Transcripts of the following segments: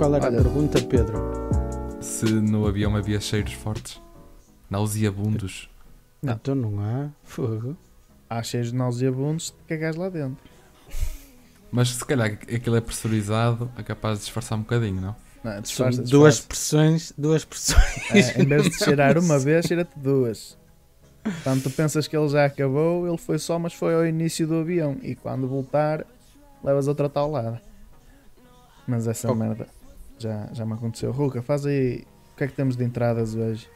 qual era Olha. a pergunta, Pedro? Se no avião havia cheiros fortes, nauseabundos. Não. Então não há fogo. Há cheios de nauseabundos de cagares lá dentro. Mas se calhar aquilo é pressurizado, é capaz de disfarçar um bocadinho, não? Não, São disfarça, duas disfarça. pressões, duas pressões. É, em vez de cheirar uma vez, cheira-te duas. Quando tu pensas que ele já acabou, ele foi só, mas foi ao início do avião. E quando voltar, levas outra taulada. Mas essa Oh. merda já, já me aconteceu. Ruca, faz aí. O que é que temos de entradas hoje?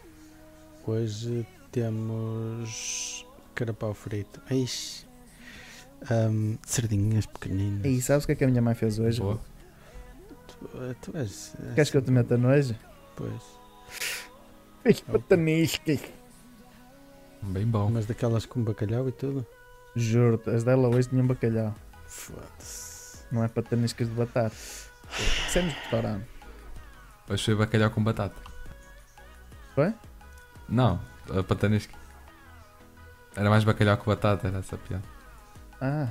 Hoje temos carapau frito. Ixi. Ahm, sardinhas pequeninas. E sabes o que é que a minha mãe fez hoje? Boa. Tu, tu és, és- Queres que eu te meta nojo? Pois. De patanisca. Bem bom. Mas daquelas com bacalhau e tudo? Juro-te, as dela hoje tinham bacalhau. Foda-se. Não é pataniscas de batata. Sempre de restaurante. Hoje foi bacalhau com batata. Foi? Não, a patanisca. Era mais bacalhau com batata, era essa piada. Ah.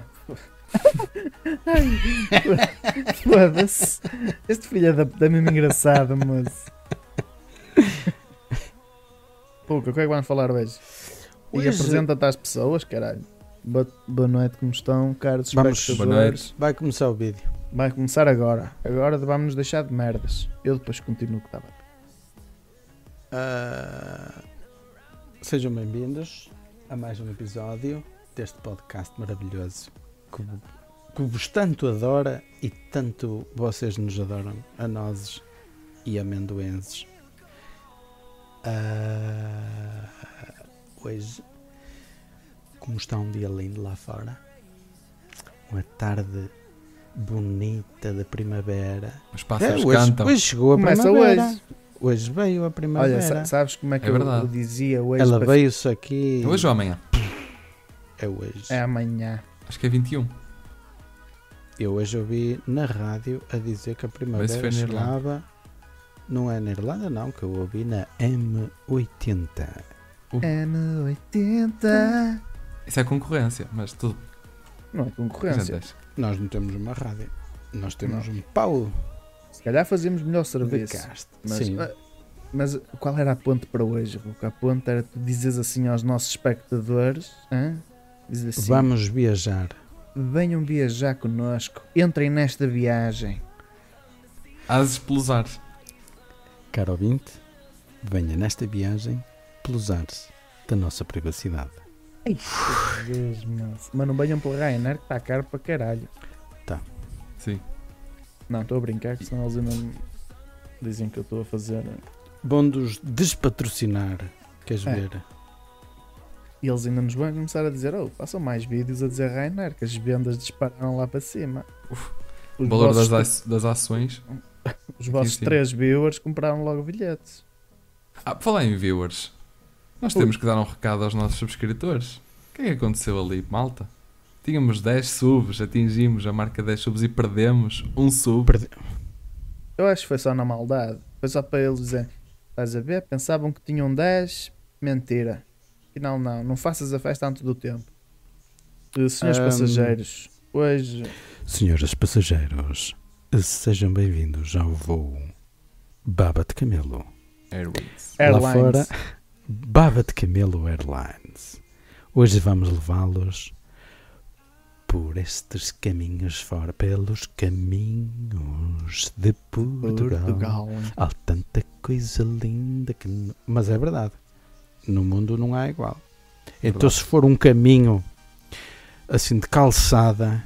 Foda-se. Este filho da puta é mesmo engraçado, mas. Pouca, o que é que vamos falar hoje? E Hoje- apresenta-te às pessoas, caralho. Boa, boa noite, como estão, caros Vamos- espectadores? Vai começar o vídeo. Vai começar agora. Agora vamos nos deixar de merdas. Eu depois continuo que estava. Ah, sejam bem-vindos a mais um episódio deste podcast maravilhoso que, que vos tanto adora e tanto vocês nos adoram, a nós e amendoenses. Ah, hoje, como está um dia lindo lá fora, uma tarde bonita de primavera. Os É, pássaros hoje, cantam. hoje chegou a Começa primavera. hoje. Hoje veio a primavera. Olha, sa- sabes como é que É eu, eu dizia hoje? Ela para- veio-se aqui. Hoje ou amanhã? É hoje. É amanhã. Acho que é 21. Eu hoje ouvi na rádio a dizer que a primavera foi na Irlanda. chegava. Não é na Irlanda, não, que eu ouvi na M80. N80. Isso é concorrência, mas tudo. Não é concorrência. Nós não temos uma rádio. Nós temos um pau Se calhar fazíamos melhor serviço. cast. Mas, Sim. ah, mas qual era a ponte para hoje, Ruca? A ponte era tu dizes assim aos nossos espectadores: hã? Dizes assim, Vamos viajar. venham viajar connosco, entrem nesta viagem. Ases pelos ares. Caro ouvinte, venha nesta viagem pelos ares da nossa privacidade. Ai, Deus, mas, mas não venham pelo Ryanair que está caro para caralho. Sim. Não, estou a brincar, que senão eles ainda me dizem que eu estou a fazer. Bom dos despatrocinar. Queres É. ver? E eles ainda nos vão começar a dizer: Oh, façam mais vídeos a dizer Ryanair, que as vendas dispararam lá para cima. O valor das, das ações. os vossos sim. três viewers compraram logo bilhetes. Ah, por falar em viewers, nós temos que dar um recado aos nossos subscritores. O que é que aconteceu ali, malta? Tínhamos 10 subs, atingimos a marca 10 subs e perdemos um sub. Perde- Eu acho que foi só na maldade. Foi só para eles dizer: Estás a ver? Pensavam que tinham 10, mentira. Afinal, não. Não faças a festa antes do tempo. Eh, Senhores Ahm. passageiros, hoje. Senhoras passageiros, sejam bem-vindos ao voo Baba de Camelo. Airways. Lá Airlines. fora, Baba de Camelo Airlines. Hoje vamos levá-los por estes caminhos fora, pelos caminhos de Portugal. Portugal. Há tanta coisa linda que. Mas é verdade. No mundo não há igual. Então, Verdade. se for um caminho assim de calçada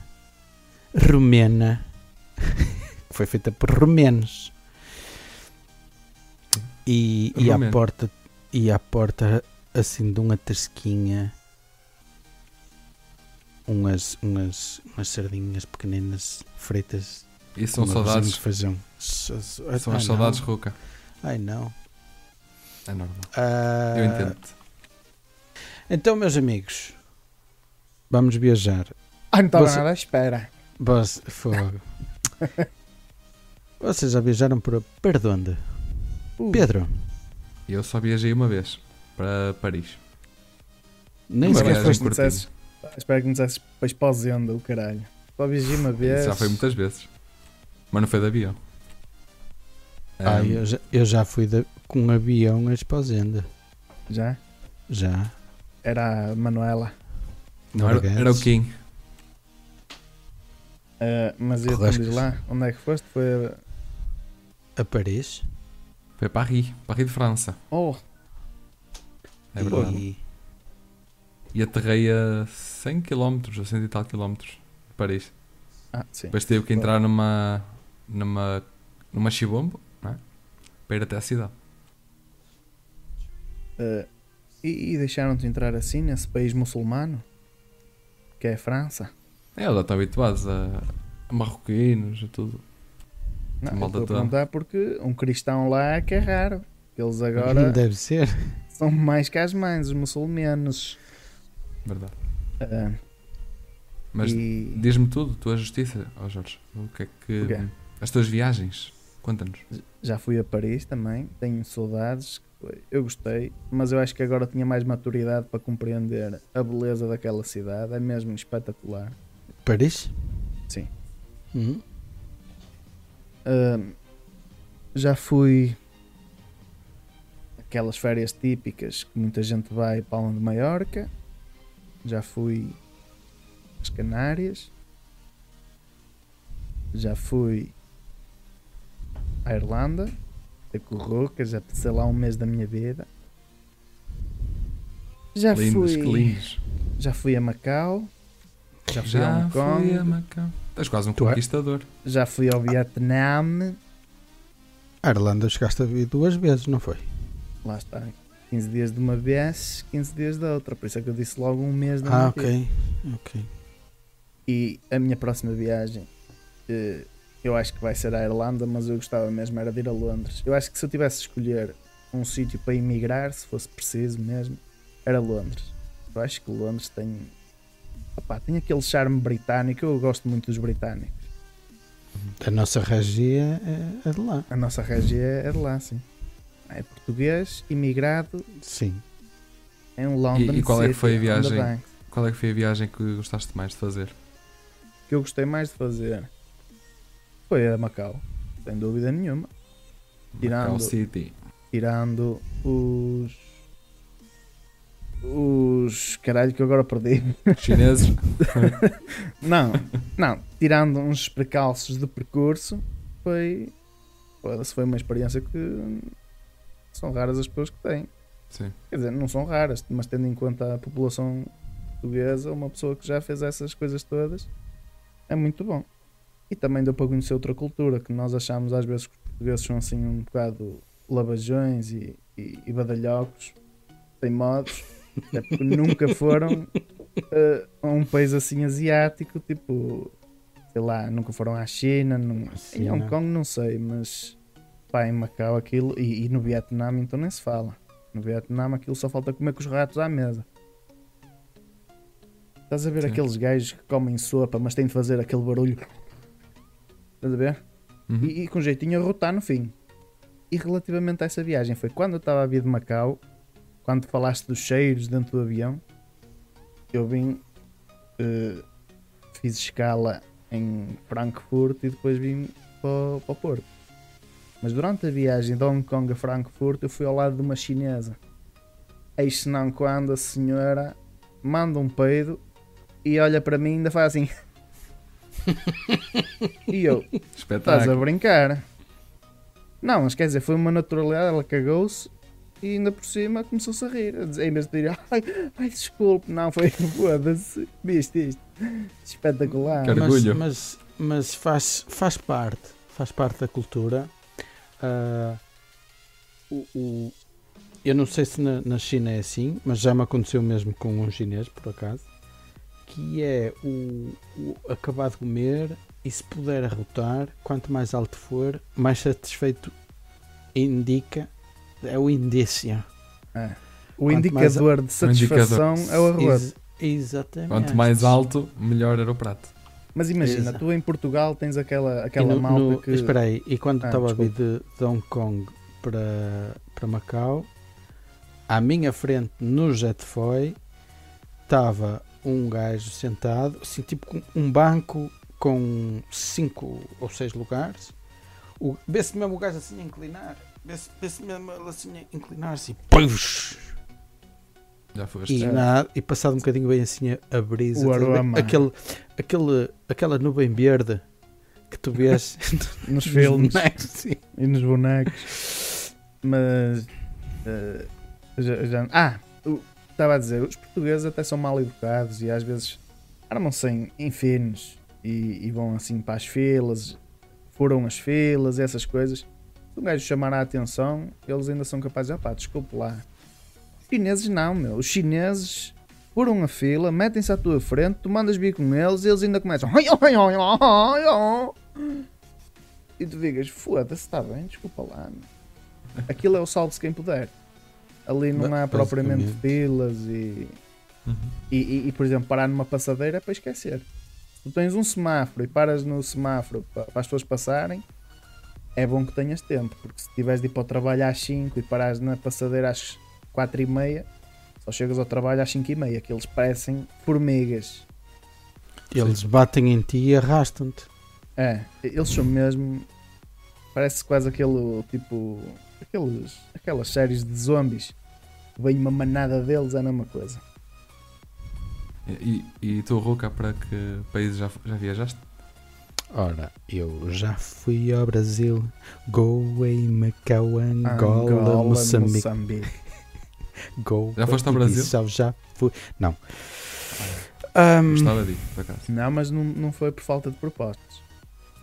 romena, que foi feita por romenos, e, e, à porta, e à porta assim de uma tasquinha, umas, umas, umas sardinhas pequeninas fritas. E são saudades. de feijão. São as saudades. Ruca. Ai não. É normal. Ah, Eu entendo. Então, meus amigos, vamos viajar. Ai, não estava Você- nada à espera. Vos, fogo. Vocês já viajaram para, para onde? Uh, Pedro, Eu só viajei uma vez para Paris. nem sequer foste. dissesses- Espero que me dissesses depois para o Zenda, o caralho. Só viajei uma vez. Já foi muitas vezes. Mas não foi de avião. Ah, Ahm, eu já, eu já fui de- com um avião a Esposenda. Já? Já. Era a Manuela. não, era, era o Kim. Ah, mas eu diz lá, onde é que foste? Foi. a- A Paris. Foi Paris, Paris de França. Oh, É verdade. E E aterrei a 100 km, a 100 e tal km de Paris. ah, sim. Depois tive que entrar numa. numa. numa chibombo, não é? Para ir até à cidade. Ah, e, e deixaram-te entrar assim nesse país muçulmano? Que é a França? É, eles já estão habituados a, a marroquinos e tudo. Não, malta estou a perguntar porque um cristão lá é que é raro. Eles agora Deve ser. são mais que as mães, os muçulmanos. Verdade. Ah, Mas e diz-me tudo, tua justiça, ó Jorge. O que é que. O quê? As tuas viagens. Conta-nos. já fui a Paris também, tenho saudades. Eu gostei, mas eu acho que agora tinha mais maturidade para compreender a beleza daquela cidade. É mesmo espetacular. Paris? Sim. Hum. Já fui aquelas férias típicas que muita gente vai para Palma de Maiorca. Já fui às Canárias. Já fui à Irlanda. A Corroca, já passei lá um mês da minha vida. Já lindos, fui, já fui a Macau. Já fui a Já Hong Kong. Estás quase um Tu é- conquistador. Já fui ao Vietnã. A Irlanda chegaste a vir duas vezes, não foi? Lá está. 15 dias de uma vez, 15 dias da outra. Por isso é que eu disse logo um mês da Ah, ok. Ok. E a minha próxima viagem, eh, eu acho que vai ser à Irlanda, mas eu gostava mesmo era de ir a Londres. Eu acho que se eu tivesse de escolher um sítio para emigrar, se fosse preciso mesmo, era Londres. Eu acho que Londres tem. Opá, tem aquele charme britânico. Eu gosto muito dos britânicos. A nossa regia é, é de lá. A nossa região é de lá, sim. É português, imigrado Sim. em London. E- e qual é que City, foi a viagem? Qual é que foi a viagem que gostaste mais de fazer? que eu gostei mais de fazer foi a Macau, sem dúvida nenhuma. Tirando- Macau City. Tirando os. Os. Caralho, que eu agora perdi. Chineses. Não, não. Tirando uns precalços de percurso, foi. Foi uma experiência que. São raras as pessoas que têm. Sim. Quer dizer, não são raras, mas tendo em conta a população portuguesa, uma pessoa que já fez essas coisas todas é muito bom. E também deu para conhecer outra cultura, que nós achamos às vezes que os portugueses são assim um bocado lavajões e, e, e badalhocos, teimosos, é porque nunca foram eh, a um país assim asiático, tipo, sei lá, nunca foram à China, não- em Hong. Kong não sei, mas pá, em Macau aquilo, e, e no Vietnã então nem se fala. No Vietnã aquilo só falta comer com os ratos à mesa. Estás a ver Sim. aqueles gajos que comem sopa, mas têm de fazer aquele barulho. Estás a ver? Uhum. E, e com jeitinho a rotar no fim. E relativamente a essa viagem, foi quando eu estava a vir de Macau, quando falaste dos cheiros dentro do avião, eu vim, eh, fiz escala em Frankfurt e depois vim para, o- para o Porto. Mas durante a viagem de Hong Kong a Frankfurt, eu fui ao lado de uma chinesa. Eis senão quando a senhora manda um peido e olha para mim e ainda faz assim. e eu, Estás a Espetáculo. brincar. Não, mas quer dizer, foi uma naturalidade, ela cagou-se e ainda por cima começou-se a rir. A dizer- Em vez de dizer, ai, ai desculpe, não, foi foda-se, viste isto. Espetacular. Quero- Mas, Orgulho. mas, mas faz, faz parte, faz parte da cultura. Ah, o, o- eu não sei se na, na China é assim, mas já me aconteceu mesmo com um chinês, por acaso, que é o, o acabar de comer e se puder arrotar, quanto mais alto for, mais satisfeito indica, é o indício. É. O Quanto mais indicador de satisfação é o arroz. Ex- exatamente. Quanto mais alto, melhor era o prato. Mas imagina, Exato. tu em Portugal tens aquela, E aquela no- malta no- que. Espera aí, e quando Ah, estava a vir de, de Hong Kong para, para Macau, à minha frente no Jetfoy estava um gajo sentado, assim, tipo com um banco com cinco ou seis lugares, O- Vê-se mesmo o gajo assim a inclinar. Vê-se mesmo assim a inclinar-se. e! Já foste. E, É. nada, e passado um bocadinho bem assim a- brisa. O aroma. Aquele, aquele, aquela nuvem verde que tu vês Nos nos filmes bonecos, e nos bonecos. Mas. eh, já, já- ah, estava a dizer, os portugueses até são mal educados e às vezes armam-se em, em finos e, e vão assim para as filas, furam as filas, essas coisas. Um gajo chamar a atenção, eles ainda são capazes de, ah pá, desculpe lá. Os chineses não, meu. Os chineses furam a fila, metem-se à tua frente, tu mandas vir com eles e eles ainda começam. E tu digas, foda-se, está bem, desculpa lá. meu." Aquilo é o salve-se quem puder. Ali não há propriamente filas e, Uhum. e, e- e, por exemplo, parar numa passadeira é para esquecer. Tu tens um semáforo e paras no semáforo pa- para, as pessoas passarem, é bom que tenhas tempo, porque se tiveres de ir para o trabalho às 5 e parares na passadeira às 4 e meia, só chegas ao trabalho às 5 e meia, que eles parecem formigas. Eles batem em ti e arrastam-te. É, eles são mesmo. Parece quase aquele tipo. Aqueles, aquelas séries de zombies. Vem uma manada deles, é a mesma coisa. E, e, tu, Ruca, para que países já, já viajaste? Ora, eu já fui ao Brasil, Goa, Macau, Angola, Moçambique. Moçambique. Goa, Já foste ao Brasil? Já fui. Não. Ahm, Gostava de ir, por acaso. Não, mas não, não foi por falta de propostas.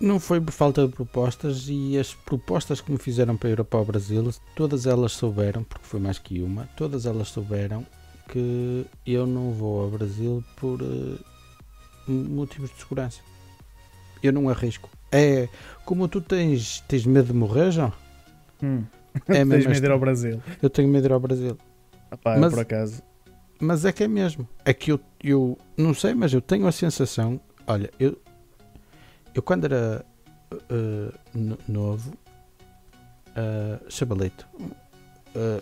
não foi por falta de propostas e as propostas que me fizeram para ir para o Brasil, todas elas souberam, porque foi mais que uma, todas elas souberam que eu não vou ao Brasil por eh, motivos de segurança. Eu não arrisco. É como tu tens, tens medo de morrer, João? Hum. É Tens medo de ir ao Brasil. Eu tenho medo de ir ao Brasil. Eu, Mas- por acaso. Mas é que é mesmo. É que eu, eu não sei, mas eu tenho a sensação. Olha, eu, eu quando era eh, no- novo, uh, chabalito, eh,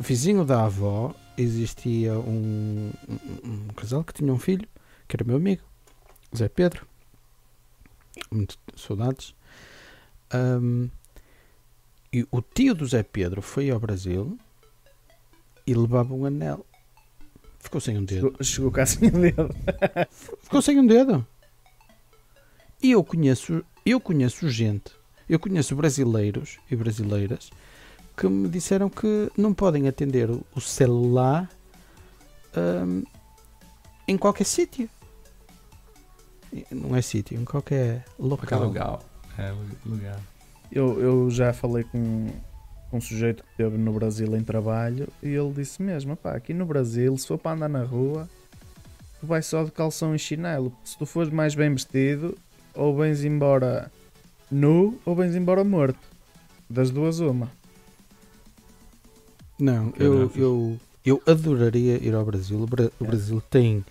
vizinho da avó, existia um, um, um casal que tinha um filho, que era meu amigo, Zé Pedro. Muito saudades. Ahm, e o tio do Zé Pedro foi ao Brasil e levava um anel. Ficou sem um dedo. Chegou, chegou cá sem o dedo. Ficou sem um dedo. E eu conheço, eu conheço gente, eu conheço brasileiros e brasileiras que me disseram que não podem atender o celular hum, em qualquer sítio. Não é sítio, em qualquer Qualquer local. lugar. É, lugar. Eu, eu já falei com com um sujeito que esteve no Brasil em trabalho e ele disse mesmo: pá, aqui no Brasil, se for para andar na rua, tu vais só de calção e chinelo. Se tu fores mais bem vestido, ou vens embora nu ou vens embora morto. Das duas, uma. Não, eu, eu, eu adoraria ir ao Brasil. O, É. Brasil tem,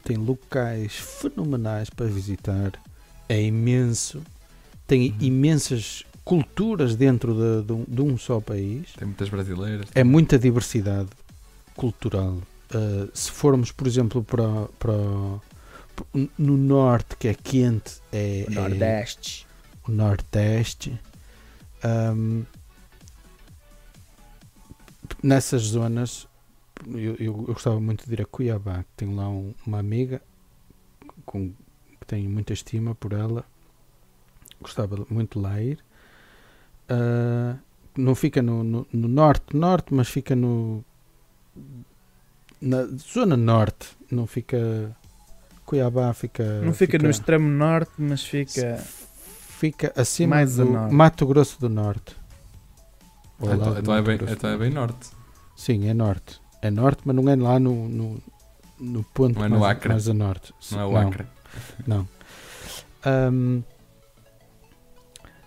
tem locais fenomenais para visitar. É imenso. Tem Uhum. imensas culturas dentro de, de um, de um só país. Tem muitas brasileiras. É muita diversidade cultural. Uh, se formos, por exemplo, para, para no norte, que é quente, é, é- Nordeste. o Nordeste. Ahm, nessas zonas, eu, eu- eu gostava muito de ir a Cuiabá, que tenho lá um- uma amiga com, que tenho muita estima por ela. Gostava muito de lá ir. Ah, não fica no, no, no norte, norte, mas fica no na zona norte. Não fica. Cuiabá fica. Não fica, no extremo norte, mas fica. Fica acima Mais do norte. Mato Grosso do Norte. Então, lado do então é bem, então é bem norte. Sim, é norte. É norte, mas não é lá no, no, no ponto Não é no mais, Acre? mais a norte. Não é o Acre. Não. Ahm,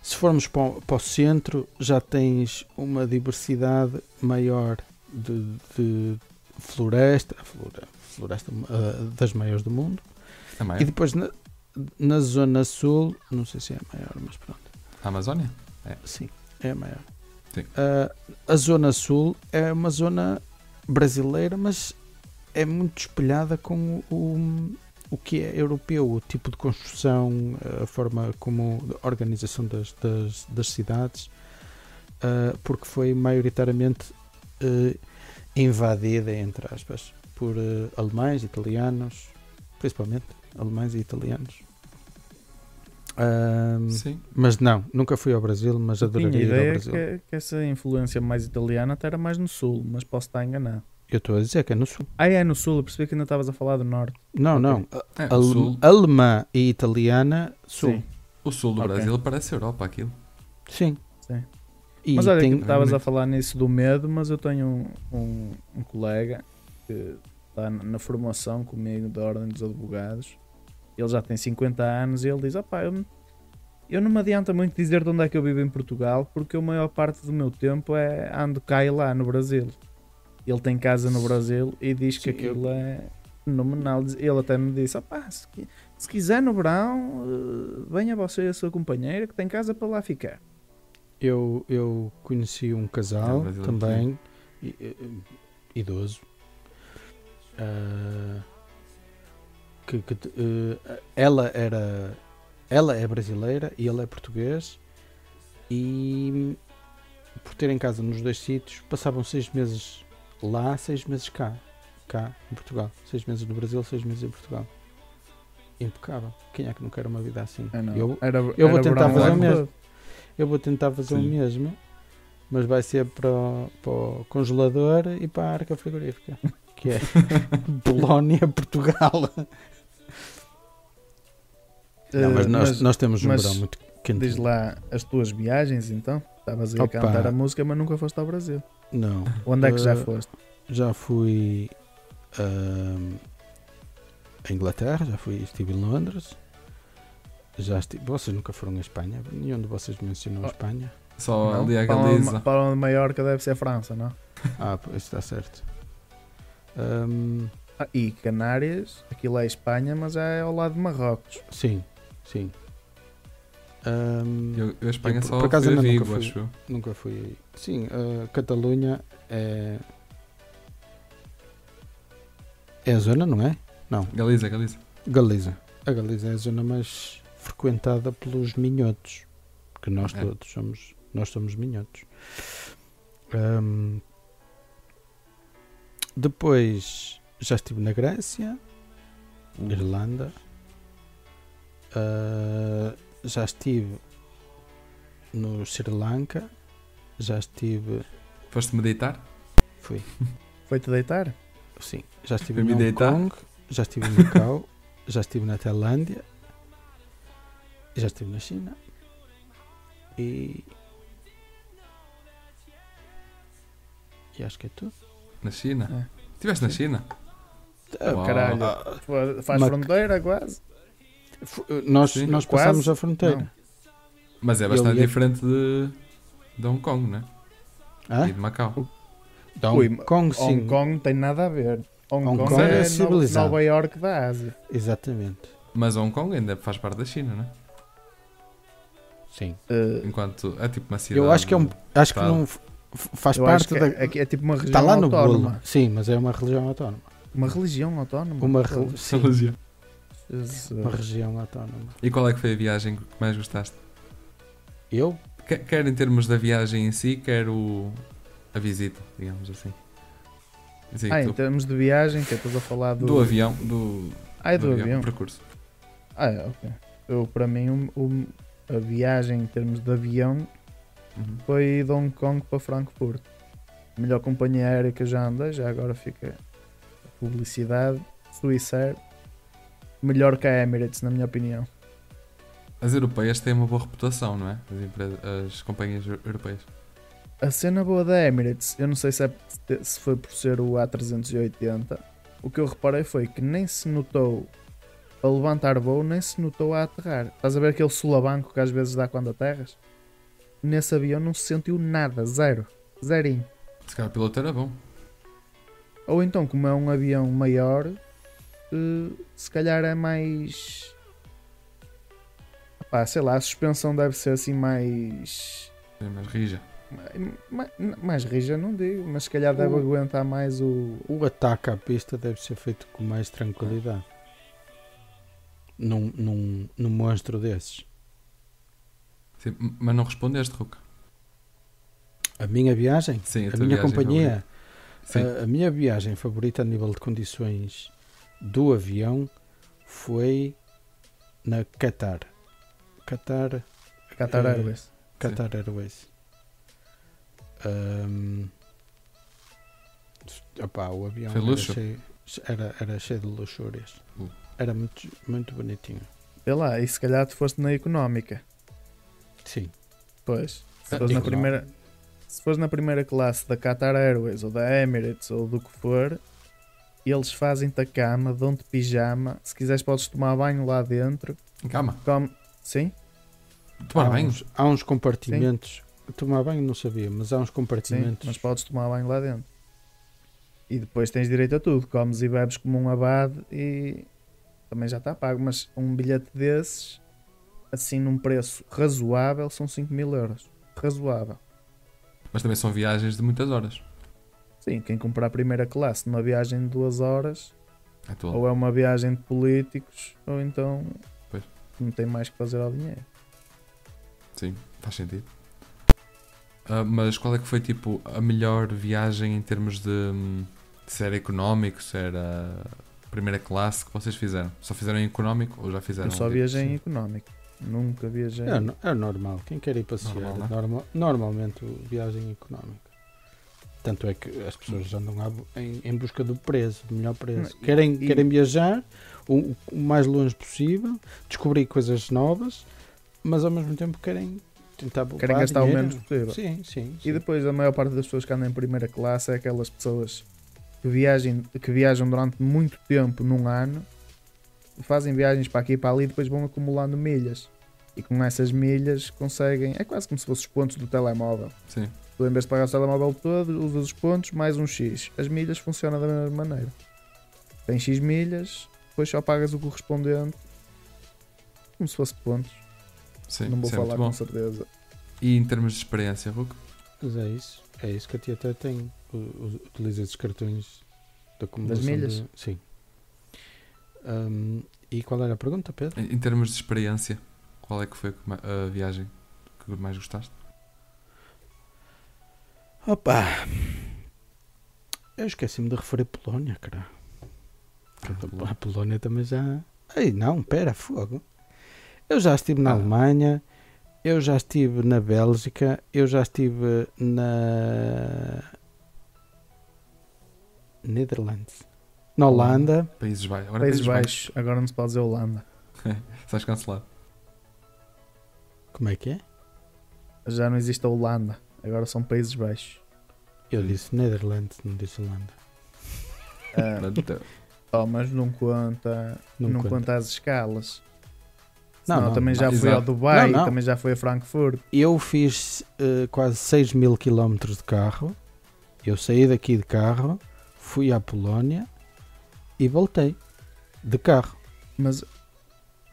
se formos para o, para o centro, já tens uma diversidade maior de, de floresta, a flora- floresta ah, das maiores do mundo. Também. E depois na, na zona sul, não sei se é a maior, mas pronto. A Amazónia? Sim, é a maior. Ah, a zona sul é uma zona brasileira, mas é muito espelhada com o, o que é europeu, o tipo de construção, a forma como a organização das, das, das cidades, uh, porque foi maioritariamente uh, invadida, entre aspas, por uh, alemães, italianos, principalmente alemães e italianos. Um, Sim. mas não, nunca fui ao Brasil, mas Tinha adoraria ir ao ideia Brasil. que, que essa influência mais italiana até era mais no sul, mas posso estar enganado. Eu estou a dizer que é no sul. Ah, é no sul, eu percebi que ainda estavas a falar do norte. Não, não. É, Ale- sul, Alemã e italiana, sul. Sim. o sul do Ok. Brasil parece Europa aquilo. Sim. Sim. E mas olha, tem- que estavas a falar nisso do medo, mas eu tenho um, um, um colega que está na formação comigo da Ordem dos Advogados. Ele já tem 50 anos e ele diz: opá, eu, eu não me adianta muito dizer de onde é que eu vivo em Portugal, porque a maior parte do meu tempo é ando cá e lá no Brasil. Ele tem casa no Brasil e diz que Sim, aquilo é fenomenal. Ele até me disse: opá, se, se quiser no verão, eh, venha você e a sua companheira que tem casa para lá ficar. Eu, eu conheci um casal é também, idoso, ah, que, que eh, ela era ela é brasileira e ele é português e por terem casa nos dois sítios passavam seis meses lá, seis meses cá, cá em Portugal, seis meses no Brasil, seis meses em Portugal. Impecável. Quem é que não quer uma vida assim? Ah, não. Eu, Era- eu vou era tentar verão fazer o mesmo. Eu vou tentar fazer o Sim. mesmo, mas vai ser para o, para o congelador e para a arca frigorífica, que é Polónia, Portugal. Não, mas Eh, nós, nós temos um mas verão muito quente. Diz lá as tuas viagens então. Estavas aí a cantar a música, mas nunca foste ao Brasil. Não, Onde é que já Eh, foste? já fui ahm, à Inglaterra, já fui, estive em Londres. Já estive, vocês nunca foram à Espanha? Nenhum de vocês mencionou a Oh. Espanha? Só Não? ali a Palma- Galiza. Palma de Maiorca deve ser França, não? Ah, pois está certo. Ahm, Ah, e Canárias, aquilo é Espanha, mas é ao lado de Marrocos. sim, sim. Ahm, Eu, eu a Espanha Eu, só por acaso, fui a ainda nunca Vigo, fui. acho. Nunca fui aí. Sim, a Catalunha é. É a zona, não é? Galiza, Galiza. Galiza. A Galiza é a zona mais frequentada pelos minhotos. Porque nós É. todos somos. Nós somos minhotos. Ahm, depois já estive na Grécia, Irlanda. Ah, já estive no Sri Lanka. Já estive. Foste meditar? Fui. Foi-te deitar? Sim, já estive em Hong deitar? Kong, já estive em Macau, já estive na Tailândia, e já estive na China e. E acho que é tudo. Na China? É. Estiveste na China? Uau. caralho. ah, Faz Mac- fronteira quase. Fu- nós Sim. nós Quase. passámos a fronteira. Não. Mas é bastante ia- diferente de, de Hong Kong, né? Hã? E de Macau. De Hong Ui, Kong, sim. Hong Kong não tem nada a ver. Hong, Hong Kong, Kong é, é civilizado. Nova York da Ásia. Exatamente. Mas Hong Kong ainda faz parte da China, né? Sim. Eh, Enquanto é tipo uma cidade. Eu acho que é um. Acho que não faz eu acho parte que da. é, é é tipo uma região Está lá no autónoma. bolo. Sim, mas é uma religião autónoma. Uma religião autónoma. Uma, Pô, re- sim, Religião. Jesus. uma região autónoma. E qual é que foi a viagem que mais gostaste? Eu? Que- Quer em termos da viagem em si, quer o, a visita, digamos assim. Assim, Ah, tu- em termos de viagem, que estás a falar do, do avião, do, Ah, é do, avião. percurso. Ah, é, ok. Eu, para mim, um- um- a viagem em termos de avião Uhum. foi de Hong Kong para Frankfurt. A melhor companhia aérea que eu já andei, já agora fica a publicidade. Swissair. Melhor que a Emirates, na minha opinião. As europeias têm uma boa reputação, não é? As, empresas, as companhias eu- europeias. A cena boa da Emirates, eu não sei se, é, se foi por ser o A380. O que eu reparei foi que nem se notou a levantar voo, nem se notou a aterrar. Estás a ver aquele solabanco que às vezes dá quando aterras? Nesse avião não se sentiu nada, zero. Zerinho. Se calhar o piloto era bom. Ou então, como é um avião maior, eh, se calhar é mais. Pá, sei lá, a suspensão deve ser assim mais. É mais rija. Mais, mais rija, não digo, mas se calhar deve O- aguentar mais o. O ataque à pista deve ser feito com mais tranquilidade. num, num, num monstro desses. Sim, mas não respondeste, Ruca. A minha viagem, Sim, a, tua minha viagem companhia, a, a minha viagem favorita a nível de condições do avião foi na Qatar. Qatar, Qatar Eh, Airways. Qatar Airways. Ahm, opá, o avião Foi era luxo? cheio, era, era cheio de luxúrias. Uh. Era muito, muito bonitinho. Vê lá, e se calhar tu foste na económica. Sim. Pois. Se Ah, fores na primeira. Se fores na primeira classe da Qatar Airways ou da Emirates ou do que for, eles fazem-te a cama, dão-te pijama. Se quiseres, podes tomar banho lá dentro. Calma. Come... Sim? Tomar há, banho? uns, há uns compartimentos. Tomar banho não sabia, mas há uns Sim, compartimentos. mas podes tomar banho lá dentro. E depois tens direito a tudo. Comes e bebes como um abade e também já está pago. Mas um bilhete desses, assim num preço razoável, são 5 mil euros. Razoável. Mas também são viagens de muitas horas. Sim, quem comprar a primeira classe numa viagem de duas horas, É ou é uma viagem de políticos, ou então Pois. não tem mais que fazer ao dinheiro. Sim, faz sentido. Ah, mas qual é que foi tipo a melhor viagem em termos de hum, se era económico, se era primeira classe que vocês fizeram? Só fizeram em económico ou já fizeram? Eu só tipo, viajei em sim? económico. Nunca viajei. É, é normal. Quem quer ir passear, Normal, é? norma- normalmente viagem económica. Tanto é que as pessoas andam em, em busca do preço, do melhor preço. Querem, e- querem viajar o, o mais longe possível, descobrir coisas novas, mas ao mesmo tempo querem tentar poupar Querem gastar o dinheiro. menos possível. Sim, sim. sim. E depois a maior parte das pessoas que andam em primeira classe é aquelas pessoas que, viajem, que viajam durante muito tempo num ano, fazem viagens para aqui e para ali e depois vão acumulando milhas. E com essas milhas conseguem. É quase como se fossem os pontos do telemóvel. Sim. Tu, em vez de pagar o telemóvel todo, usas os pontos mais um X. As milhas funcionam da mesma maneira. Tem X milhas, depois só pagas o correspondente. Como se fosse pontos. Sim, Não vou é falar com certeza. E em termos de experiência, Ruc? Mas é isso. É isso que a tia até tem. Utiliza esses cartões da acumulação. milhas? de- sim. Hum, e qual era a pergunta, Pedro? Em, em termos de experiência, qual é que foi a viagem que mais gostaste? Opa! Eu esqueci-me de referir Polónia, cara. Ah, A Polónia também já. Ei, não, pera, fogo. Eu já estive na Ah. Alemanha, eu já estive na Bélgica, eu já estive na. Netherlands. Na Holanda. Países Baixos. Agora Países Baixos, agora não se pode dizer Holanda. Estás cancelado. Como é que é? Já não existe a Holanda, agora são Países Baixos. Eu disse Netherlands, não disse Holanda. Ah, Portanto, oh, mas não conta, Não não, conta. conta as escalas. Não, Senão não, também já fui ao. Dubai, Não, não. também já fui a Frankfurt. Eu fiz eh, quase 6 mil quilómetros de carro. Eu saí daqui de carro, fui à Polónia e voltei de carro. Mas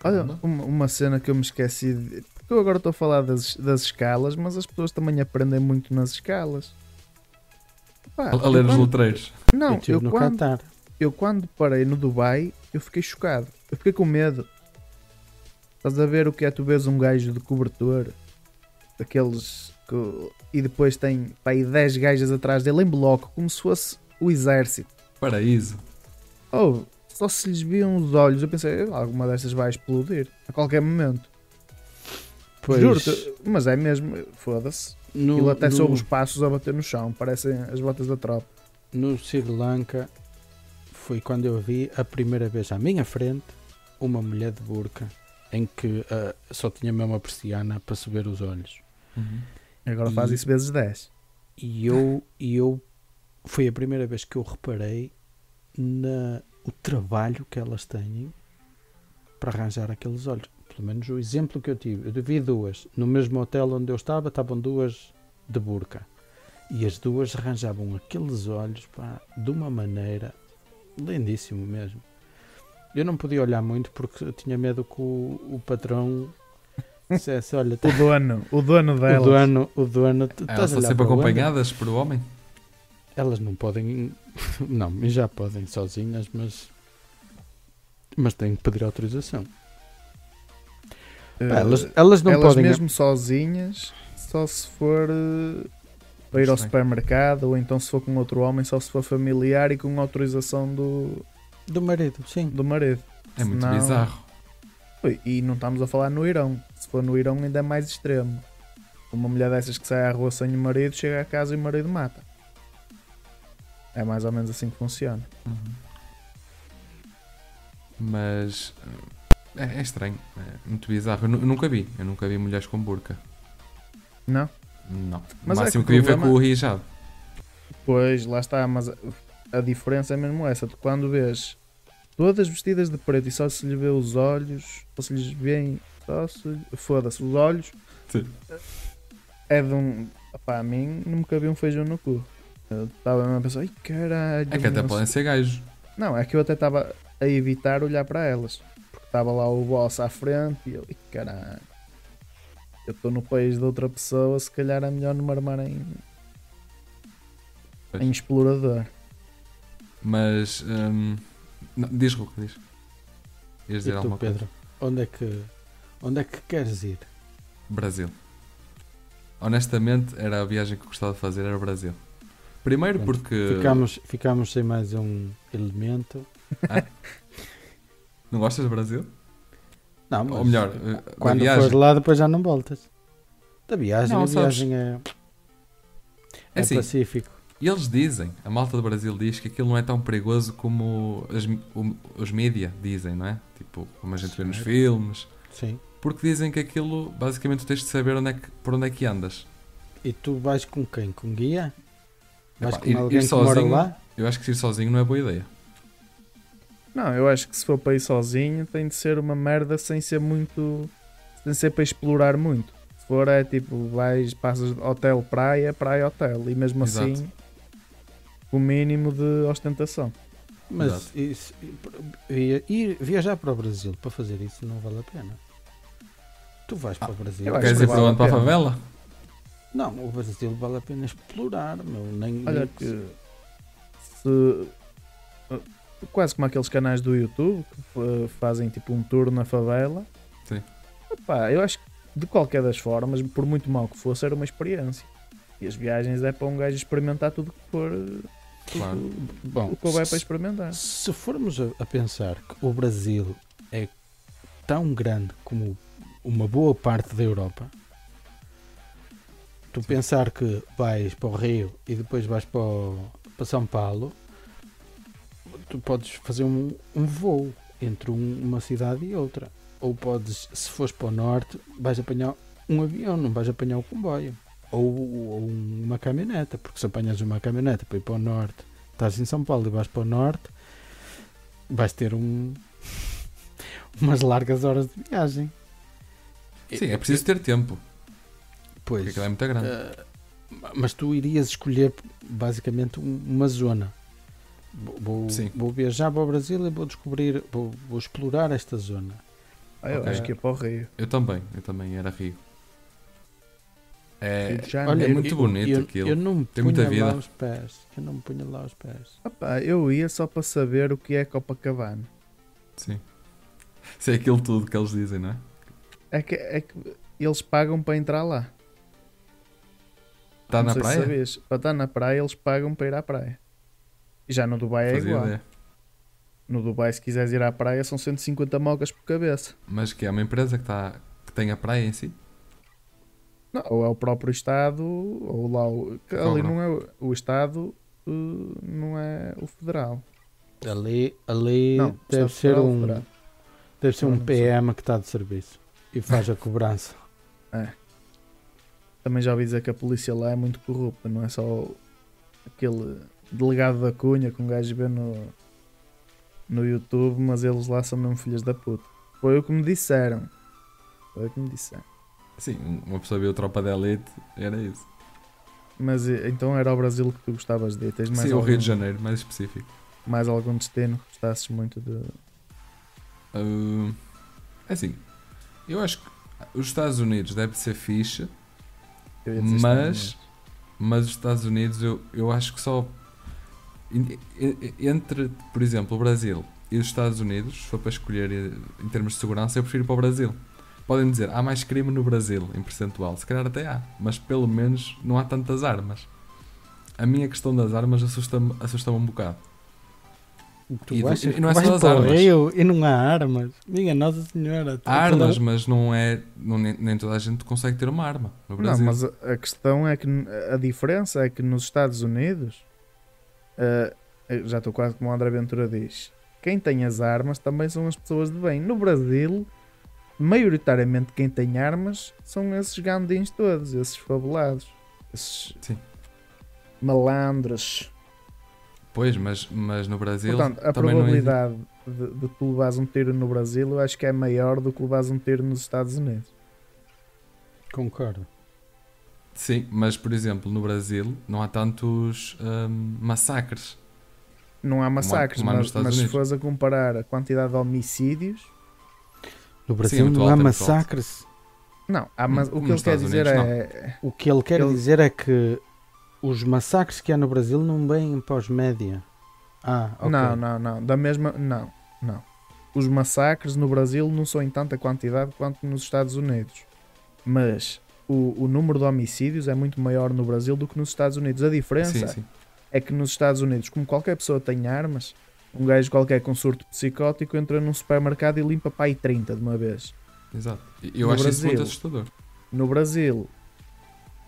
olha, uma, uma cena que eu me esqueci de. Eu agora estou a falar das, das escalas, mas as pessoas também aprendem muito nas escalas. Pá, a, ler os letreiros. Não, eu eu, quando, Qatar. eu quando parei no Dubai, eu fiquei chocado. Eu fiquei com medo. Estás a ver o que é tu vês um gajo de cobertor, daqueles que. E depois tem pá, aí 10 gajas atrás dele em bloco, como se fosse o exército. Paraíso. Oh, só se lhes viam os olhos, eu pensei, "Ah, alguma destas vai explodir a qualquer momento. Pois, Juro-te, mas é mesmo, foda-se. no, Aquilo até no, soube os passos a bater no chão, parecem as botas da tropa. no Sri Lanka foi quando eu vi a primeira vez à minha frente uma mulher de burca em que ah, só tinha mesmo a persiana para subir os olhos. Uhum. Agora E- faz isso vezes 10. E eu, e eu foi a primeira vez que eu reparei na o trabalho que elas têm para arranjar aqueles olhos. Pelo menos o exemplo que eu tive. Eu vi duas. No mesmo hotel onde eu estava, estavam duas de burca. E as duas arranjavam aqueles olhos pá, de uma maneira lindíssimo mesmo. Eu não podia olhar muito porque eu tinha medo que o, o patrão dissesse, olha, O dono, o dono o delas. dono, o dono, Elas estão sempre acompanhadas por o homem. Elas não podem. Não, já podem sozinhas, mas. Mas têm que pedir autorização. Eh, Pá, elas, elas não elas podem. mesmo sozinhas, só se for eh, para ir ao supermercado, ou então se for com outro homem, só se for familiar e com autorização do, Do marido, sim. do marido. É muito Senão- bizarro. E não estamos a falar no Irão. Se for no Irão, ainda é mais extremo. Uma mulher dessas que sai à rua sem o marido, chega a casa e o marido mata. É mais ou menos assim que funciona. Uhum. Mas eh, é, é estranho, é muito bizarro. Eu, nu- eu nunca vi, eu nunca vi mulheres com burca. Não? Não. Mas o é máximo que que, o vi foi com o hijab. Pois, lá está, mas a, a diferença é mesmo essa. Tu quando vês todas vestidas de preto e só se lhe vê os olhos, só se lhes vêem, só se foda-se, os olhos, Sim. é de um. Opá, a mim nunca vi um feijão no cu. Eu estava mesmo a pensar, ai caralho. É que até não podem ser gajos. Não, é que eu até estava a evitar olhar para elas. Estava lá o boss à frente e eu, "Ih, caralho. Eu estou no país de outra pessoa, se calhar é melhor não me armar em, Pois. em explorador. Mas hum, não, diz Ruco, diz. Ias dizer E tu, alguma coisa? Pedro? Onde é que. Onde é que queres ir? Brasil. Honestamente, era a viagem que eu gostava de fazer, era o Brasil. Primeiro Pronto, porque. Ficamos, ficamos sem mais um elemento. Não gostas do Brasil? Não, mas Ou melhor, eh, quando viagem. for lá, depois já não voltas. Da viagem, Não, a sabes- viagem é, É é assim, pacífico. E eles dizem, a malta do Brasil diz que aquilo não é tão perigoso como as, o- os mídia dizem, não é? Tipo, como a gente vê nos filmes. Sim. Porque dizem que aquilo, basicamente, tens de saber onde é que, por onde é que andas. E tu vais com quem? Com guia? Vais Epá, com ir- alguém ir que mora sozinho- lá? Eu acho que ir sozinho não é boa ideia. Não, eu acho que se for para ir sozinho tem de ser uma merda sem ser muito. sem ser para explorar muito. Se for é tipo, vais, passas de hotel, praia, praia, hotel. E mesmo Exato. assim, o mínimo de ostentação. Mas isso, ir, viajar para o Brasil para fazer isso não vale a pena. Tu vais para o Brasil. eu acho Queres que ir para vale onde? Para a favela? Não, o Brasil vale a pena explorar, meu. Nem, Olha nem- que se quase como aqueles canais do YouTube que eh, fazem tipo um tour na favela. Sim. Epá, eu acho que de qualquer das formas, por muito mal que fosse, era uma experiência. E as viagens é para um gajo experimentar tudo que for Claro. Bom, o que houver se- para experimentar. Se formos a, pensar que o Brasil é tão grande como uma boa parte da Europa, tu pensar que vais para o Rio e depois vais para, o- para São Paulo, tu podes fazer um, um voo entre um- uma cidade e outra. Ou podes, se fores para o norte, vais apanhar um avião, não vais apanhar o comboio. Ou, ou uma caminhoneta, porque se apanhas uma caminhoneta para ir para o norte, estás em São Paulo e vais para o norte, vais ter um, umas largas horas de viagem. Sim, é preciso ter tempo. Pois, Porque aquilo é muito grande. eh, mas tu irias escolher basicamente um- uma zona. Vou, vou- Sim. vou viajar para o Brasil e vou descobrir, vou, vou explorar esta zona. Ah, eu Ok. acho que é para o Rio. Eu também, eu também era Rio. É. Olha, é muito eu- bonito eu, aquilo. Eu não me Tem muita punha lá vida. os pés. Eu não me punha lá os pés. Opá, eu ia só para saber o que é Copacabana. Sim. Isso é aquilo tudo que eles dizem, não é? É que, é que eles pagam para entrar lá. Está na praia? sabias. Para estar na praia, eles pagam para ir à praia. E já no Dubai é Fazia igual. ideia. No Dubai, se quiseres ir à praia, são 150 mocas por cabeça. Mas que é uma empresa que, tá, que tem a praia em si? Não, ou é o próprio Estado, ou lá o. Ali não é o, Estado, uh, não é o federal. Ali, ali Não, deve Estado ser federal, um federal. deve ser um não sei. PM que está de serviço e faz a cobrança. Também já ouvi dizer que a polícia lá é muito corrupta, não é só aquele delegado da cunha que um gajo vê no, no YouTube, mas eles lá são mesmo filhas da puta. Foi o que me disseram. Foi o que me disseram. Sim, uma pessoa viu Tropa de Elite, era isso. Mas eh, então era o Brasil que tu gostavas de ir? Tens mais Sim, o algum, Rio de Janeiro, mais específico. mais algum destino que gostasses muito de. Uh, assim, eu acho que os Estados Unidos deve ser dizer mas, mas os Estados Unidos eu, eu acho que só entre, por exemplo, o Brasil e os Estados Unidos, se for para escolher eh, em termos de segurança, eu prefiro ir para o Brasil. podem dizer, há mais crime no Brasil, em percentual. Se calhar até há, mas pelo menos não há tantas armas. A minha questão das armas assusta-me assusta um bocado. Tu E- achas e que não é só armas. Rio e não há armas? Minha Nossa Senhora. Há armas, mas não é. Não, nem, toda a gente consegue ter uma arma no Não, Brasil. mas a, a questão é que a diferença é que nos Estados Unidos, eu já estou quase como o André Ventura diz, quem tem as armas também são as pessoas de bem. No Brasil, maioritariamente quem tem armas são esses gandins todos, esses fabulados, esses Sim. malandros. Pois, mas, mas no Brasil. Portanto, a também não probabilidade de, de tu levares um tiro no Brasil eu acho que é maior do que levares um tiro nos Estados Unidos. Concordo. Sim, mas por exemplo, no Brasil não há tantos hum, massacres. Não há massacres, como há nos mas, Estados mas se fores a comparar a quantidade de homicídios, No Brasil muito não há é massacres. não, há mas, Como o que ele quer dizer Unidos, é. O que ele quer Ele- dizer é que os massacres que há no Brasil não vêm para os média. Ah, ok. Não, não, não. Da mesma. Não, não. Os massacres no Brasil não são em tanta quantidade quanto nos Estados Unidos. Mas o, o número de homicídios é muito maior no Brasil do que nos Estados Unidos. A diferença Sim, sim. é que nos Estados Unidos, como qualquer pessoa tem armas, um gajo qualquer com surto psicótico entra num supermercado e limpa para aí 30 de uma vez. Exato. Eu No acho isso muito Brasil. assustador. No Brasil,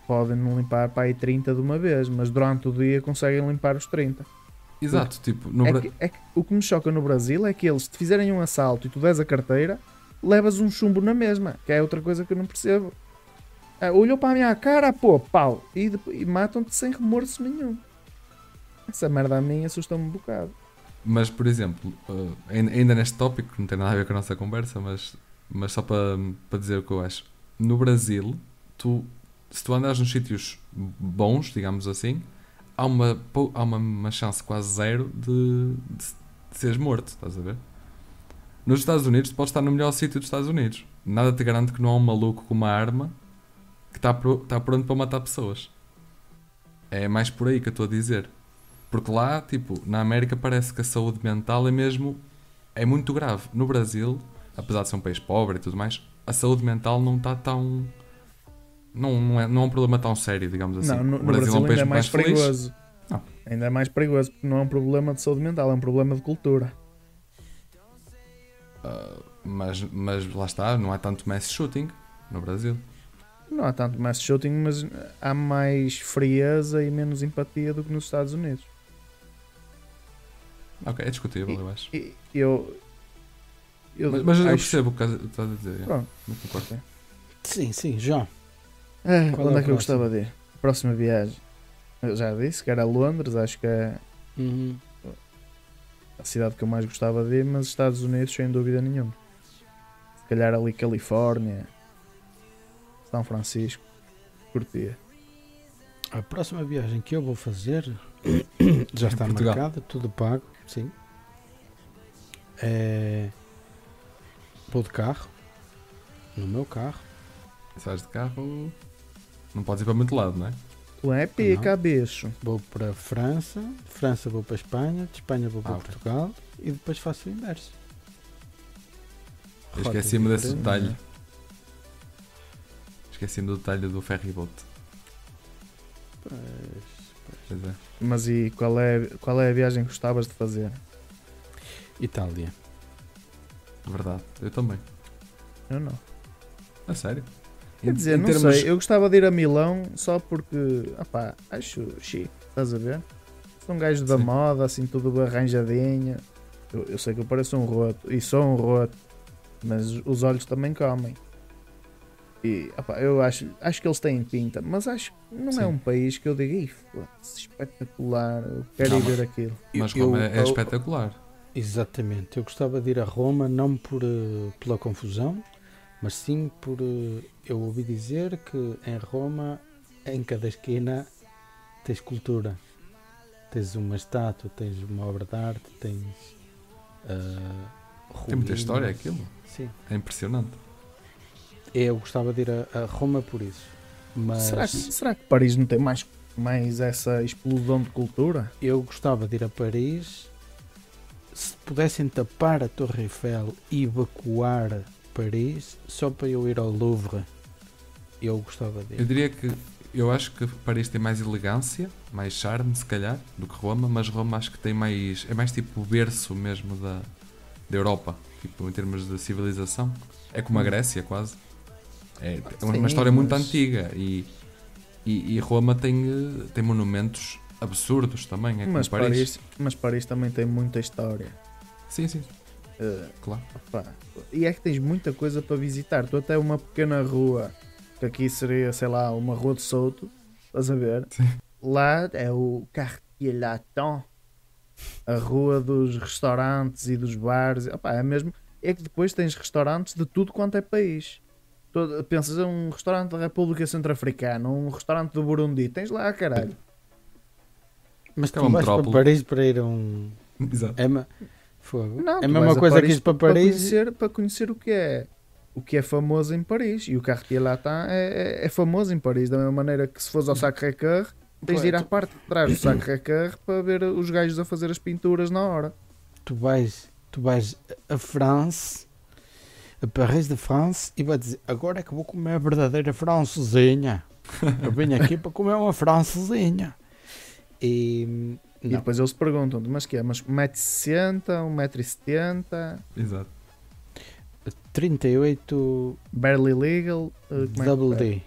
podem não limpar para aí 30 de uma vez, mas durante o dia conseguem limpar os 30. Exato, tipo, no É Bra- que, é que o que me choca no Brasil é que eles, se te fizerem um assalto e tu des a carteira, levas um chumbo na mesma, que é outra coisa que eu não percebo. Ah, olhou para a minha cara, pô, pau, e, e matam-te sem remorso nenhum. Essa merda a mim assusta-me um bocado. Mas, por exemplo, uh, ain- ainda neste tópico, que não tem nada a ver com a nossa conversa, mas, mas só para, para dizer o que eu acho. No Brasil, tu, se tu andares nos sítios bons, digamos assim, há uma, há uma, uma chance quase zero de, de, de seres morto, estás a ver? Nos Estados Unidos, tu podes estar no melhor sítio dos Estados Unidos. Nada te garante que não há um maluco com uma arma que está, pro- está pronto para matar pessoas. É mais por aí que eu estou a dizer. Porque lá, tipo, na América parece que a saúde mental é mesmo. é muito grave. No Brasil, apesar de ser um país pobre e tudo mais, a saúde mental não está tão. Não, não, é, não é um problema tão sério, digamos assim. não, no, o no Brasil, é um ainda país é mais feliz. perigoso. Não. Ainda é mais perigoso, porque não é um problema de saúde mental, é um problema de cultura. Ah, mas, mas lá está, não há tanto mass shooting no Brasil. Não há tanto mass shooting, mas há mais frieza e menos empatia do que nos Estados Unidos. Ok, é discutível, eu acho. E eu. eu Mas, mas eu acho- percebo o que estás- estás a dizer. é. Pronto. Não concordo. Sim, sim, João. Ah, Qual onde é é, que eu gostava de ir? Próxima viagem. Eu já disse que era Londres, acho que é Uhum. a cidade que eu mais gostava de ir, mas Estados Unidos sem dúvida nenhuma. Se calhar ali Califórnia, São Francisco, curtia. A próxima viagem que eu vou fazer já está Portugal. marcada, tudo pago, sim. É... Vou de carro, no meu carro. Se vais de carro, não podes ir para muito lado, não é? Tu é pica, bicho. Vou para a França, de França vou para a Espanha, de Espanha vou para Ah. Portugal e depois faço o inverso. Esqueci-me desse detalhe. Esqueci-me do detalhe do ferry boat. Pois, Pois é. Mas e qual é, qual é a viagem que gostavas de fazer? Itália. Verdade. Eu também. Eu não. A sério. Quer Em- dizer, em não termos- sei, eu gostava de ir a Milão só porque, opá, acho chique, estás a ver? Sou um gajo da Sim. moda, assim, tudo arranjadinho. Eu, eu sei que eu pareço um roto, e sou um roto, mas os olhos também comem. E, opá, eu acho, acho que eles têm pinta, mas acho que não Sim. é um país que eu diga, "Ih, foda-se, espetacular, eu quero Não, ir mas- ver aquilo. Mas Eu- Roma é, é eu- espetacular. Exatamente. Eu gostava de ir a Roma não por, eh, pela confusão, mas sim por. eh, eu ouvi dizer que em Roma, em cada esquina, tens cultura. Tens uma estátua, tens uma obra de arte, tens. eh, Tem muita história aquilo. Sim. É impressionante. Eu gostava de ir a, a Roma por isso. Mas Será, que, será que Paris não tem mais, mais essa explosão de cultura? eu gostava de ir a Paris se pudessem tapar a Torre Eiffel e evacuar Paris só para eu ir ao Louvre. Eu gostava de Eu ir. diria que eu acho que Paris tem mais elegância, mais charme, se calhar, do que Roma, mas Roma acho que tem mais. é mais tipo o berço mesmo da, da Europa, tipo em termos de civilização. É como a Hum. Grécia, quase. É, é uma, Sim, história muito mas- antiga e, e, e Roma tem, eh, tem monumentos absurdos também. É Mas Paris. Paris, mas Paris também tem muita história. Sim, sim, Eh, claro. Pá, E é que tens muita coisa para visitar. Tu até uma pequena rua, que aqui seria, sei lá, uma rua de Souto, estás a ver? Sim. Lá é o Quartier Latin, a rua dos restaurantes e dos bares. Opá, é mesmo. É que depois tens restaurantes de tudo quanto é país. Pensas em um restaurante da República Centro-Africana, um restaurante do Burundi, tens lá, caralho. Mas É tu uma vais para metrópole. Paris para ir a um. Exato. É, ma... Fogo. Não, é a mesma a coisa Paris que ir para para Paris. conhecer, para conhecer o que é o que é famoso em Paris e o Cartier Latin é, é, é famoso em Paris da mesma maneira que se fores ao Sacré-Cœur tens de ir à Tu- parte de trás do Sacré-Cœur para ver os gajos a fazer as pinturas na hora tu vais, tu vais a France, a Paris de France, e vais dizer: Agora é que vou comer a verdadeira francesinha. Eu venho aqui para comer uma francesinha. E. e depois eles perguntam mas que é? mas 1,60m, 1,70m Exato. 38 barely legal uh, como é double é? D.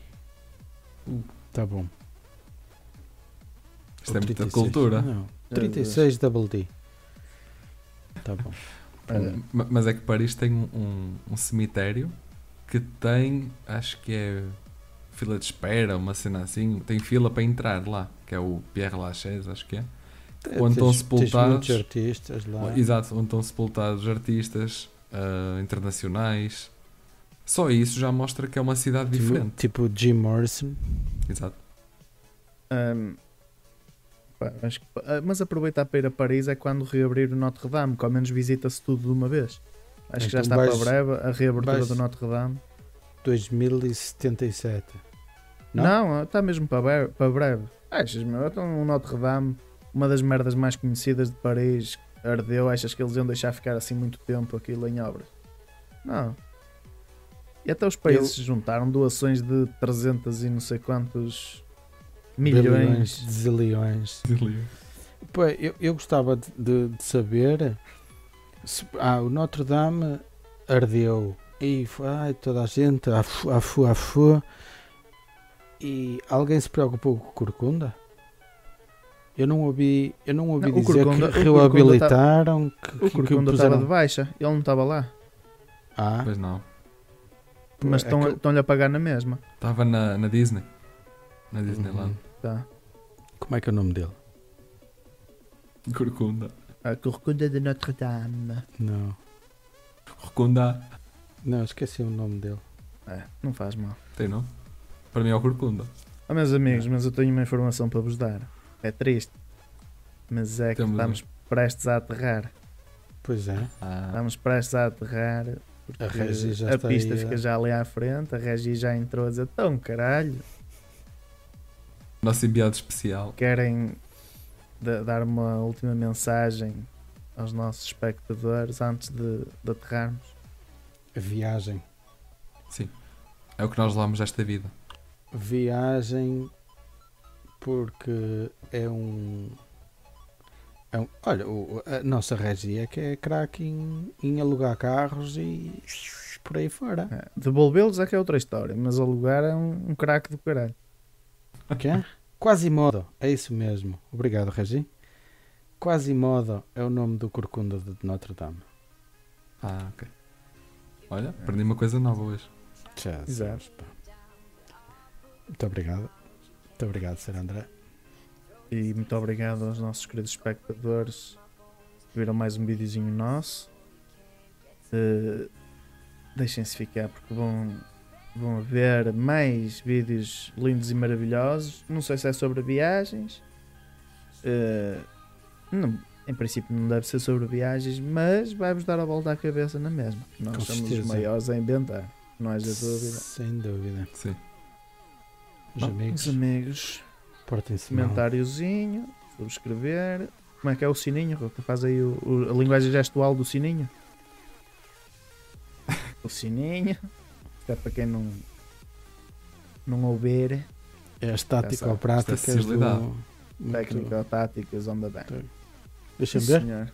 Tá bom. Isto é muita 36. cultura. Não, 36 double D. Tá bom. Uh, Ma- Mas é que Paris tem um, um- um cemitério que tem, acho que é fila de espera, uma cena assim, tem fila para entrar lá, que é o Pierre Lachaise, acho que é. Onde estão sepultados- artistas lá. Exato, onde estão sepultados artistas ah, internacionais. Só isso já mostra que é uma cidade Tipo- diferente. Tipo Jim Morrison. Exato. Um, que- ah, mas aproveitar para ir a Paris é quando reabrir o Notre Dame, que ao menos visita-se tudo de uma vez. Acho que já Então está para breve a reabertura do Notre Dame. 2077. Não? Não, está mesmo para breve. Para breve. Achas, meu? Então o Notre Dame, uma das merdas mais conhecidas de Paris, ardeu. Achas que eles iam deixar ficar assim muito tempo aquilo em obras? Não. E até os países se juntaram doações de 300 e não sei quantos milhões. de zilhões. Pô, eu, eu gostava de, de- de saber se, ah, o Notre Dame ardeu e foi, ai, toda a gente afu, afu, afu e alguém se preocupou com o Corcunda? Eu não ouvi, eu não ouvi Não, dizer Corcunda- que reabilitaram, que, O Corcunda estava puseram... de baixa, ele não estava lá. Ah, Pois não. Mas é estão- que- estão-lhe a pagar na mesma. Estava na, na Disney. Na Disneyland. Uhum. Tá. Como é que é o nome dele? Corcunda. A Corcunda de Notre Dame. Não, Corcunda. não, esqueci o nome dele. É, não faz mal. Tem não? Para mim é o Corcunda. Oh, meus amigos, mas eu tenho uma informação para vos dar. É triste. Mas é que Temos estamos prestes a aterrar. Pois é, Ah, Estamos prestes a aterrar. Porque A Regi já a está pista aí fica já ali à frente. A Regi já entrou a dizer: Tão caralho. Nosso enviado especial. Querem da- dar uma última mensagem aos nossos espectadores antes de, de aterrarmos? a viagem. Sim. É o que nós levamos desta vida. Viagem porque é um. é um- olha, o- a nossa regia que é craque em, em alugar carros e por aí fora. É, Devolvê-los é que é outra história, mas alugar é um, um craque do caralho. Quê? Quasimodo, é isso mesmo. Obrigado, Regi. Quasimodo é o nome do corcunda de Notre Dame. Ah, ok. Olha, aprendi uma coisa nova hoje. Já Exato. pá. Muito obrigado. Muito obrigado, Sr. André. E muito obrigado aos nossos queridos espectadores que viram mais um videozinho nosso. Eh, Deixem-se ficar porque vão, vão ver mais vídeos lindos e maravilhosos. Não sei se é sobre viagens. Eh, não- em princípio não deve ser sobre viagens, mas vai-vos dar a volta à cabeça na mesma. Nós Com somos os certeza. maiores a inventar. Não haja dúvida. Sem dúvida. Sim. Os Bom, amigos, amigos, portem-se comentáriozinho, subscrever. Como é que é o sininho, Ruta? Faz aí o- o- a linguagem gestual do sininho. o sininho. Até para quem não, não ouvir, É as táticas Essa- ou práticas esta acessibilidade. do... muito- técnica, táticas, onda bem. Deixa-me Sim, ver. senhor.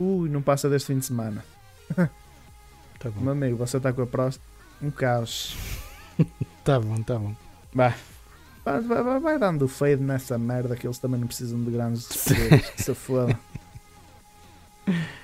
Ui, não passa deste fim de semana. Tá bom. Meu amigo, você está com a próstata. Um caos. Tá bom, tá bom. Vai. Vai, vai, vai- vai dando fade nessa merda que eles também não precisam de grandes segredos. que se foda.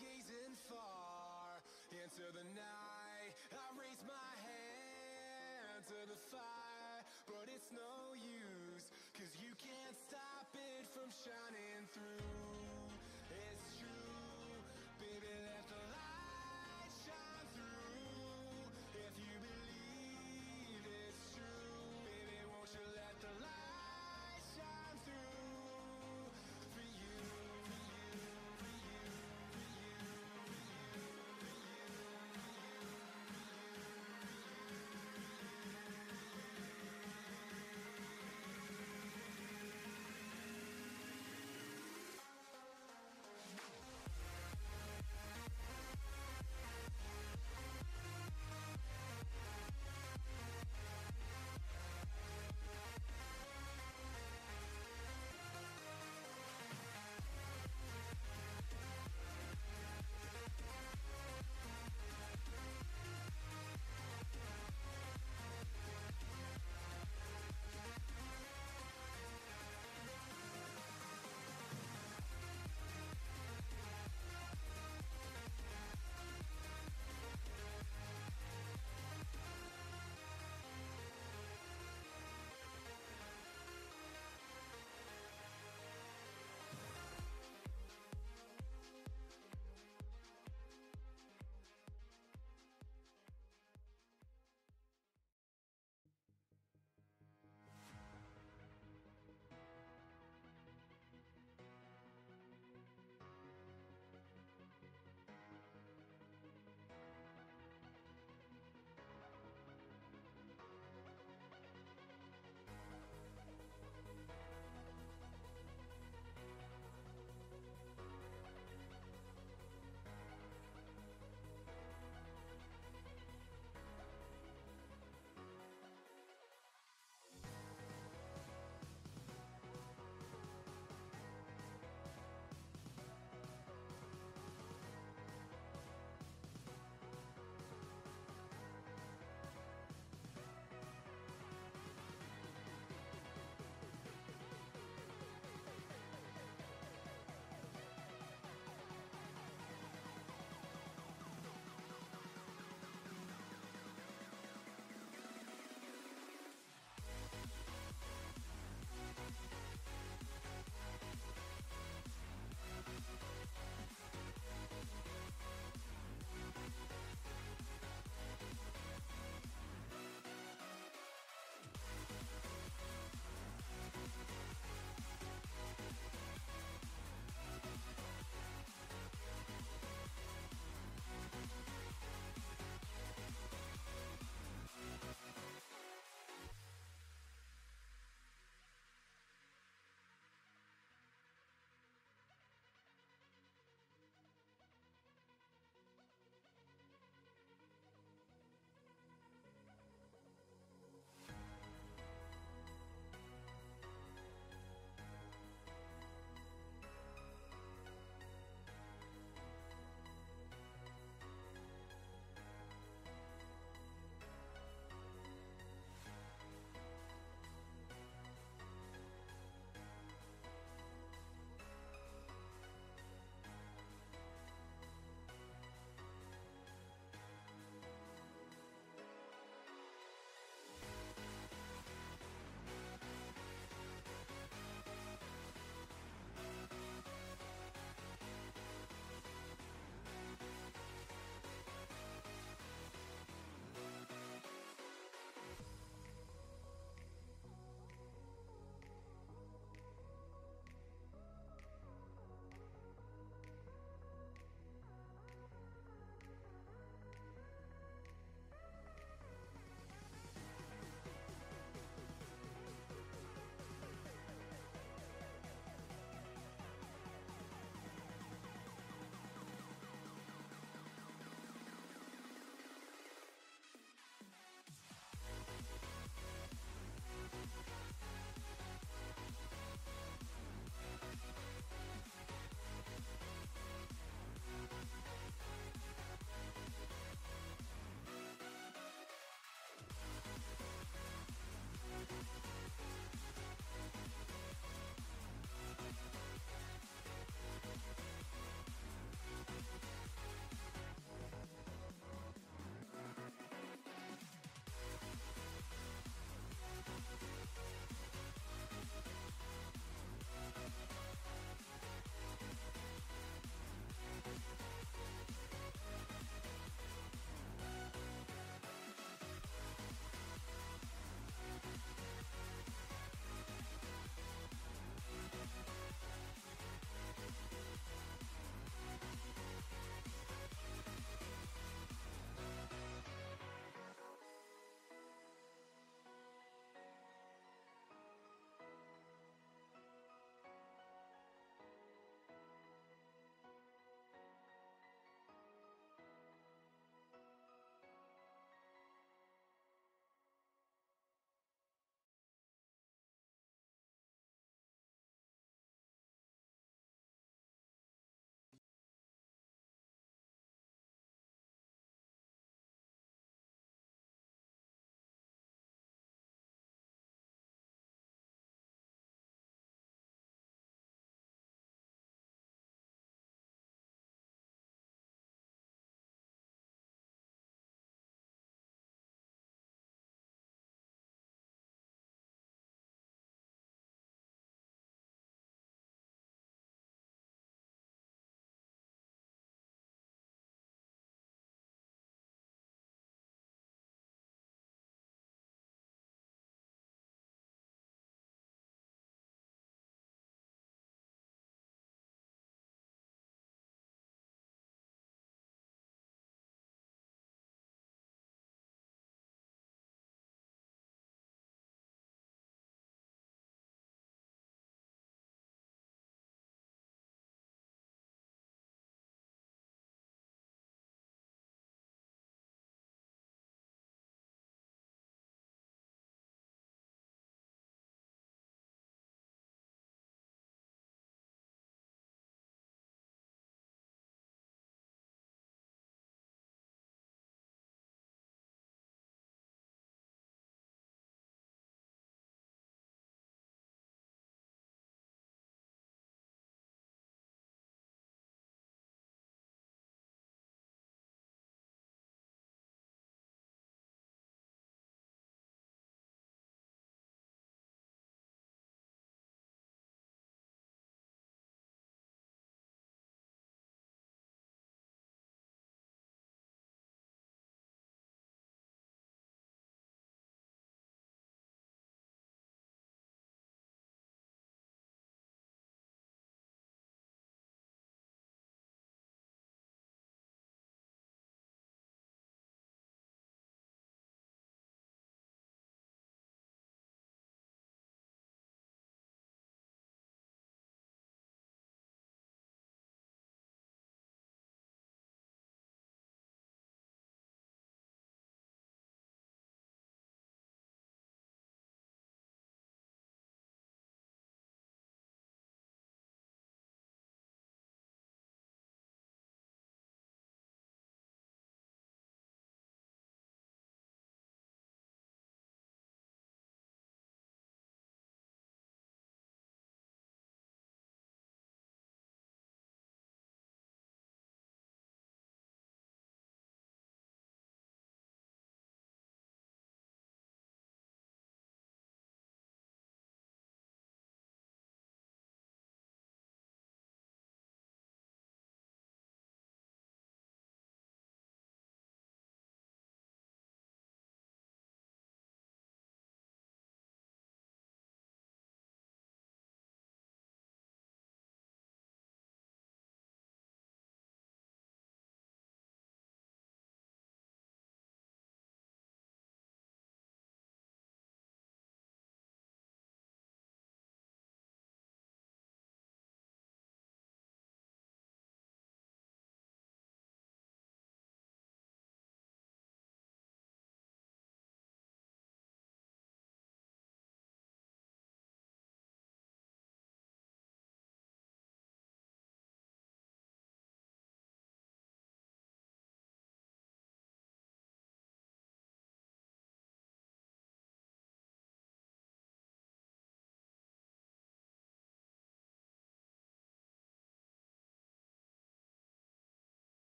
gazing far into the night. I raise my hand to the fire, but it's no use, cause you can't stop it from shining through.